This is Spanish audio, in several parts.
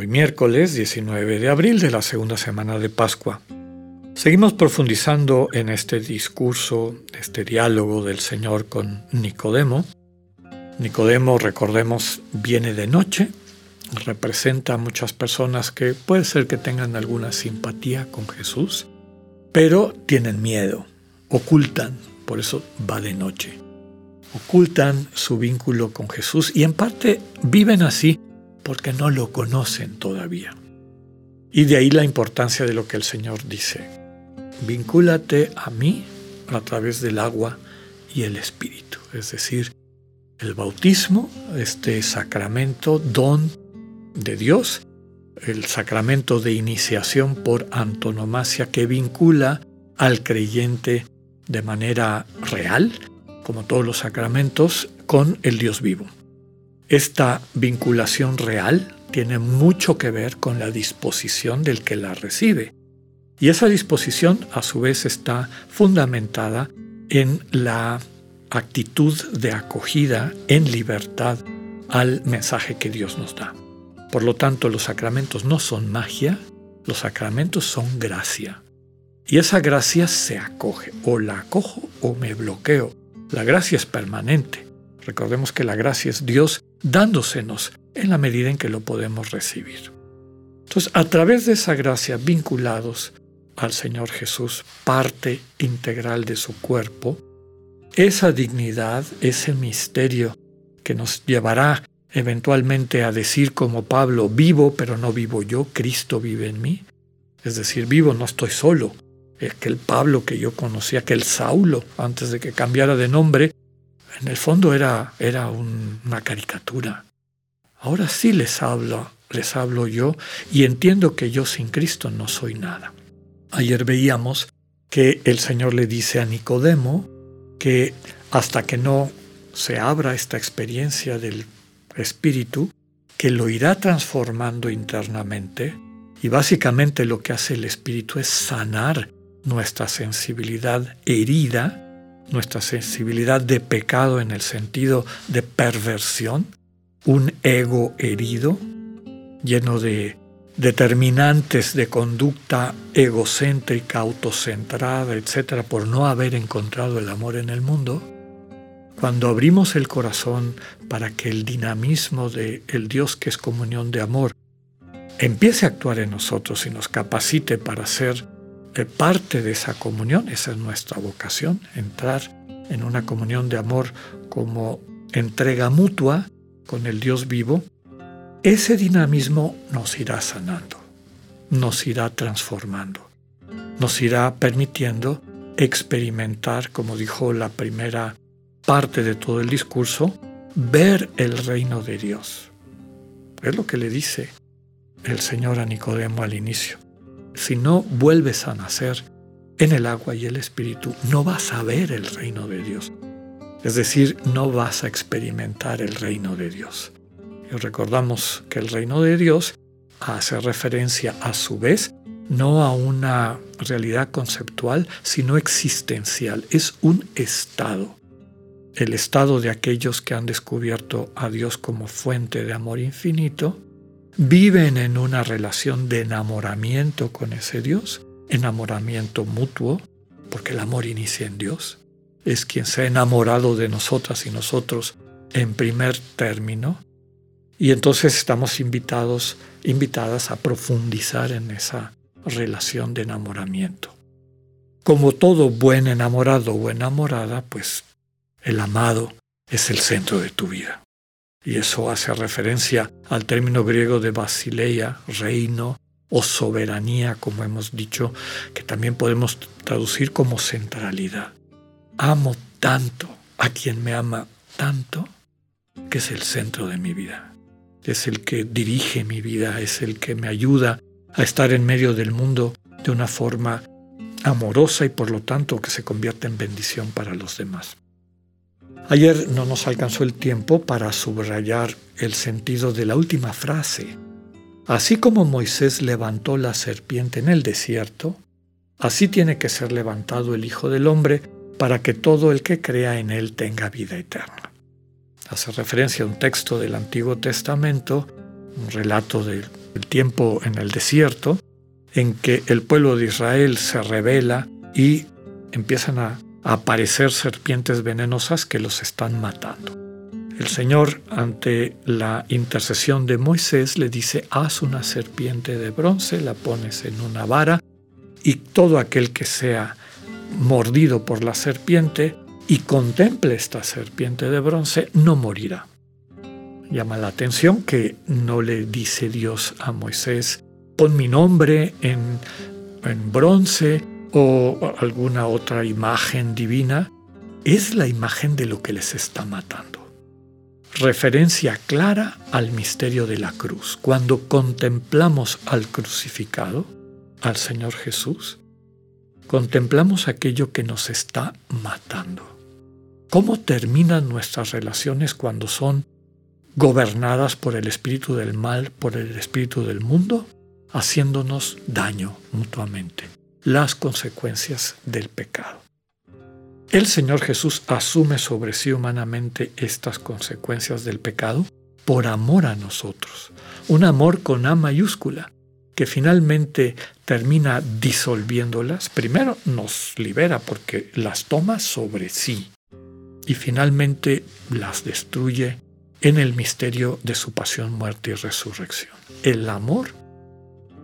Hoy miércoles 19 de abril de la segunda semana de Pascua. Seguimos profundizando en este discurso, este diálogo del Señor con Nicodemo. Nicodemo, recordemos, viene de noche, representa a muchas personas que puede ser que tengan alguna simpatía con Jesús, pero tienen miedo, ocultan por eso va de noche. Ocultan su vínculo con Jesús y en parte viven así porque no lo conocen todavía. Y de ahí la importancia de lo que el Señor dice. Vincúlate a mí a través del agua y el Espíritu. Es decir, el bautismo, este sacramento, don de Dios, el sacramento de iniciación por antonomasia que vincula al creyente de manera real, como todos los sacramentos, con el Dios vivo. Esta vinculación real tiene mucho que ver con la disposición del que la recibe. Y esa disposición a su vez está fundamentada en la actitud de acogida en libertad al mensaje que Dios nos da. Por lo tanto, los sacramentos no son magia, los sacramentos son gracia. Y esa gracia se acoge, o la acojo o me bloqueo. La gracia es permanente. Recordemos que la gracia es Dios dándosenos en la medida en que lo podemos recibir. Entonces, a través de esa gracia, vinculados al Señor Jesús, parte integral de su cuerpo, esa dignidad, ese misterio que nos llevará eventualmente a decir como Pablo, vivo, pero no vivo yo, Cristo vive en mí. Es decir, vivo, no estoy solo, aquel Pablo que yo conocía, aquel Saulo, antes de que cambiara de nombre, en el fondo era, era una caricatura. Ahora sí les hablo, les hablo yo y entiendo que yo sin Cristo no soy nada. Ayer veíamos que el Señor le dice a Nicodemo que hasta que no se abra esta experiencia del Espíritu, que lo irá transformando internamente, y básicamente lo que hace el Espíritu es sanar nuestra sensibilidad herida, nuestra sensibilidad de pecado en el sentido de perversión, un ego herido, lleno de determinantes de conducta egocéntrica, autocentrada, etc., por no haber encontrado el amor en el mundo, cuando abrimos el corazón para que el dinamismo de el Dios que es comunión de amor empiece a actuar en nosotros y nos capacite para ser parte de esa comunión, esa es nuestra vocación, entrar en una comunión de amor como entrega mutua con el Dios vivo, ese dinamismo nos irá sanando, nos irá transformando, nos irá permitiendo experimentar, como dijo la primera parte de todo el discurso, ver el reino de Dios. Es lo que le dice el Señor a Nicodemo al inicio si no vuelves a nacer en el agua y el espíritu, no vas a ver el reino de Dios. Es decir, no vas a experimentar el reino de Dios. Y recordamos que el reino de Dios hace referencia a su vez no a una realidad conceptual, sino existencial. Es un estado. El estado de aquellos que han descubierto a Dios como fuente de amor infinito viven en una relación de enamoramiento con ese Dios, enamoramiento mutuo, porque el amor inicia en Dios. Es quien se ha enamorado de nosotras y nosotros en primer término. Y entonces estamos invitados, invitadas a profundizar en esa relación de enamoramiento. Como todo buen enamorado o enamorada, pues el amado es el centro de tu vida y eso hace referencia al término griego de basileia, reino o soberanía, como hemos dicho, que también podemos traducir como centralidad. Amo tanto a quien me ama tanto, que es el centro de mi vida. Es el que dirige mi vida, es el que me ayuda a estar en medio del mundo de una forma amorosa y por lo tanto que se convierta en bendición para los demás. Ayer no nos alcanzó el tiempo para subrayar el sentido de la última frase. Así como Moisés levantó la serpiente en el desierto, así tiene que ser levantado el Hijo del Hombre para que todo el que crea en él tenga vida eterna. Hace referencia a un texto del Antiguo Testamento, un relato del tiempo en el desierto, en que el pueblo de Israel se revela y empiezan a aparecer serpientes venenosas que los están matando. El Señor, ante la intercesión de Moisés, le dice, haz una serpiente de bronce, la pones en una vara, y todo aquel que sea mordido por la serpiente y contemple esta serpiente de bronce, no morirá. Llama la atención que no le dice Dios a Moisés, pon mi nombre en, en bronce o alguna otra imagen divina, es la imagen de lo que les está matando. Referencia clara al misterio de la cruz. Cuando contemplamos al crucificado, al Señor Jesús, contemplamos aquello que nos está matando. ¿Cómo terminan nuestras relaciones cuando son gobernadas por el espíritu del mal, por el espíritu del mundo? haciéndonos daño mutuamente, las consecuencias del pecado. El Señor Jesús asume sobre sí humanamente estas consecuencias del pecado por amor a nosotros, un amor con A mayúscula, que finalmente termina disolviéndolas. Primero nos libera porque las toma sobre sí y finalmente las destruye en el misterio de su pasión, muerte y resurrección. El amor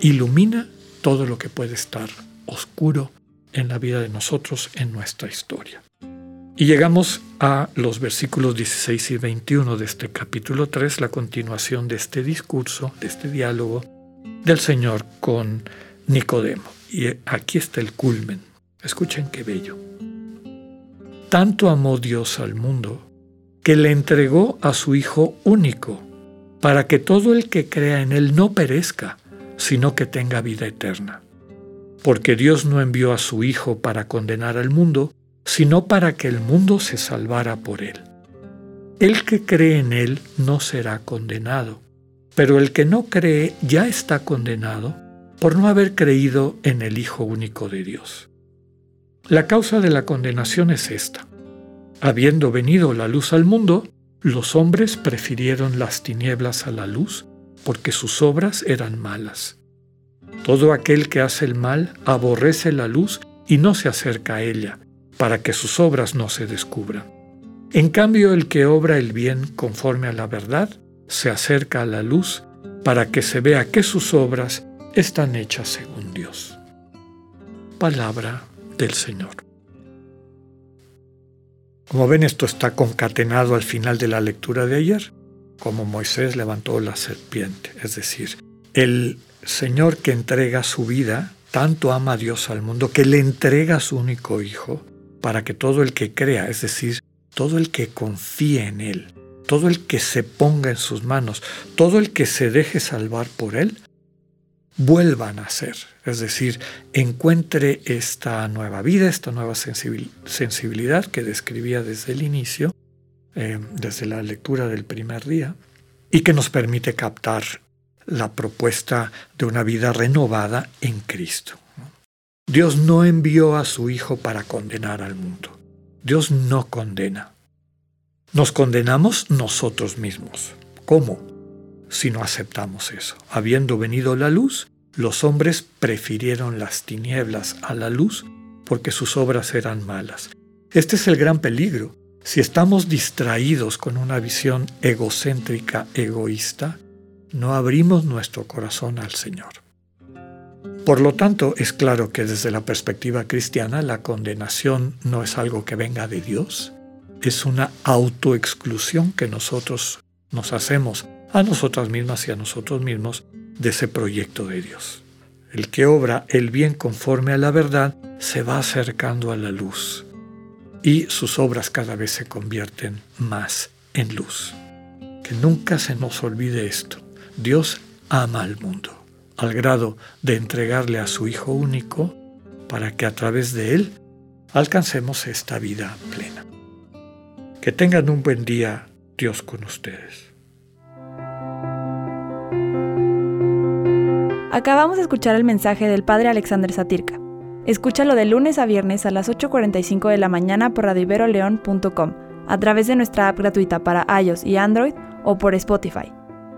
ilumina todo lo que puede estar oscuro en la vida de nosotros, en nuestra historia. Y llegamos a los versículos 16 y 21 de este capítulo 3, la continuación de este discurso, de este diálogo del Señor con Nicodemo. Y aquí está el culmen. Escuchen qué bello. Tanto amó Dios al mundo que le entregó a su Hijo único, para que todo el que crea en Él no perezca, sino que tenga vida eterna. Porque Dios no envió a su Hijo para condenar al mundo, sino para que el mundo se salvara por él. El que cree en él no será condenado, pero el que no cree ya está condenado por no haber creído en el Hijo único de Dios. La causa de la condenación es esta. Habiendo venido la luz al mundo, los hombres prefirieron las tinieblas a la luz porque sus obras eran malas. Todo aquel que hace el mal aborrece la luz y no se acerca a ella, para que sus obras no se descubran. En cambio, el que obra el bien conforme a la verdad, se acerca a la luz, para que se vea que sus obras están hechas según Dios. Palabra del Señor. Como ven, esto está concatenado al final de la lectura de ayer como Moisés levantó la serpiente. Es decir, el Señor que entrega su vida, tanto ama a Dios al mundo, que le entrega su único Hijo, para que todo el que crea, es decir, todo el que confíe en Él, todo el que se ponga en sus manos, todo el que se deje salvar por Él, vuelva a nacer, es decir, encuentre esta nueva vida, esta nueva sensibilidad que describía desde el inicio, eh, desde la lectura del primer día y que nos permite captar la propuesta de una vida renovada en Cristo. Dios no envió a su Hijo para condenar al mundo. Dios no condena. Nos condenamos nosotros mismos. ¿Cómo? Si no aceptamos eso. Habiendo venido la luz, los hombres prefirieron las tinieblas a la luz porque sus obras eran malas. Este es el gran peligro. Si estamos distraídos con una visión egocéntrica, egoísta, no abrimos nuestro corazón al Señor. Por lo tanto, es claro que desde la perspectiva cristiana la condenación no es algo que venga de Dios, es una autoexclusión que nosotros nos hacemos a nosotras mismas y a nosotros mismos de ese proyecto de Dios. El que obra el bien conforme a la verdad se va acercando a la luz y sus obras cada vez se convierten más en luz. Que nunca se nos olvide esto. Dios ama al mundo, al grado de entregarle a su Hijo único para que a través de Él alcancemos esta vida plena. Que tengan un buen día, Dios con ustedes. Acabamos de escuchar el mensaje del Padre Alexander Satirka. Escúchalo de lunes a viernes a las 8.45 de la mañana por radioiberoleón.com, a través de nuestra app gratuita para iOS y Android o por Spotify.